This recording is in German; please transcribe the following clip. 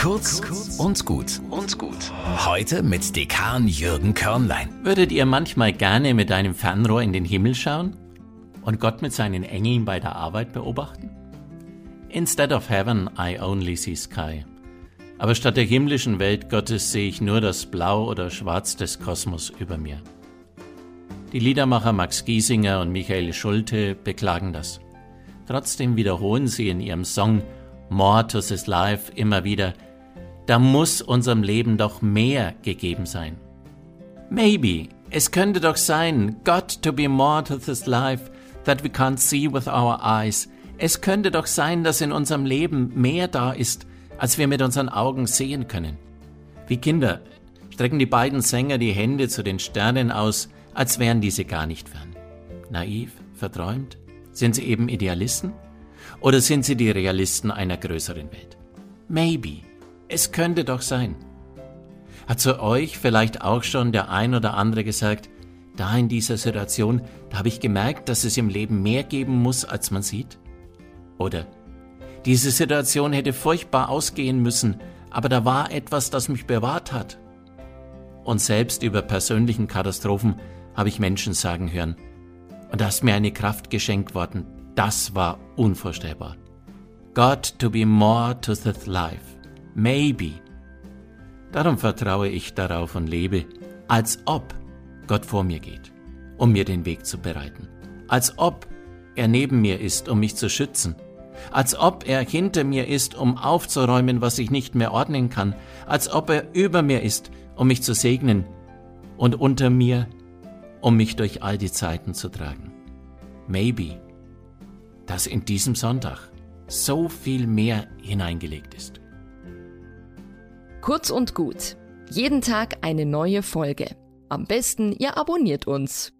Kurz und gut und gut. Heute mit Dekan Jürgen Körnlein. Würdet ihr manchmal gerne mit einem Fernrohr in den Himmel schauen und Gott mit seinen Engeln bei der Arbeit beobachten? Instead of heaven, I only see sky. Aber statt der himmlischen Welt Gottes sehe ich nur das Blau oder Schwarz des Kosmos über mir. Die Liedermacher Max Giesinger und Michael Schulte beklagen das. Trotzdem wiederholen sie in ihrem Song More to This Life immer wieder, da muss unserem Leben doch mehr gegeben sein. Maybe, es könnte doch sein, God to be more to this life that we can't see with our eyes. Es könnte doch sein, dass in unserem Leben mehr da ist, als wir mit unseren Augen sehen können. Wie Kinder strecken die beiden Sänger die Hände zu den Sternen aus, als wären diese gar nicht fern. Naiv, verträumt? Sind sie eben Idealisten? Oder sind sie die Realisten einer größeren Welt? Maybe. Es könnte doch sein. Hat zu euch vielleicht auch schon der ein oder andere gesagt, da in dieser Situation, da habe ich gemerkt, dass es im Leben mehr geben muss, als man sieht? Oder diese Situation hätte furchtbar ausgehen müssen, aber da war etwas, das mich bewahrt hat. Und selbst über persönlichen Katastrophen habe ich Menschen sagen hören, und da ist mir eine Kraft geschenkt worden, das war unvorstellbar. God to be more to the life. Maybe. Darum vertraue ich darauf und lebe, als ob Gott vor mir geht, um mir den Weg zu bereiten. Als ob er neben mir ist, um mich zu schützen. Als ob er hinter mir ist, um aufzuräumen, was ich nicht mehr ordnen kann. Als ob er über mir ist, um mich zu segnen. Und unter mir, um mich durch all die Zeiten zu tragen. Maybe dass in diesem Sonntag so viel mehr hineingelegt ist. Kurz und gut. Jeden Tag eine neue Folge. Am besten, ihr abonniert uns.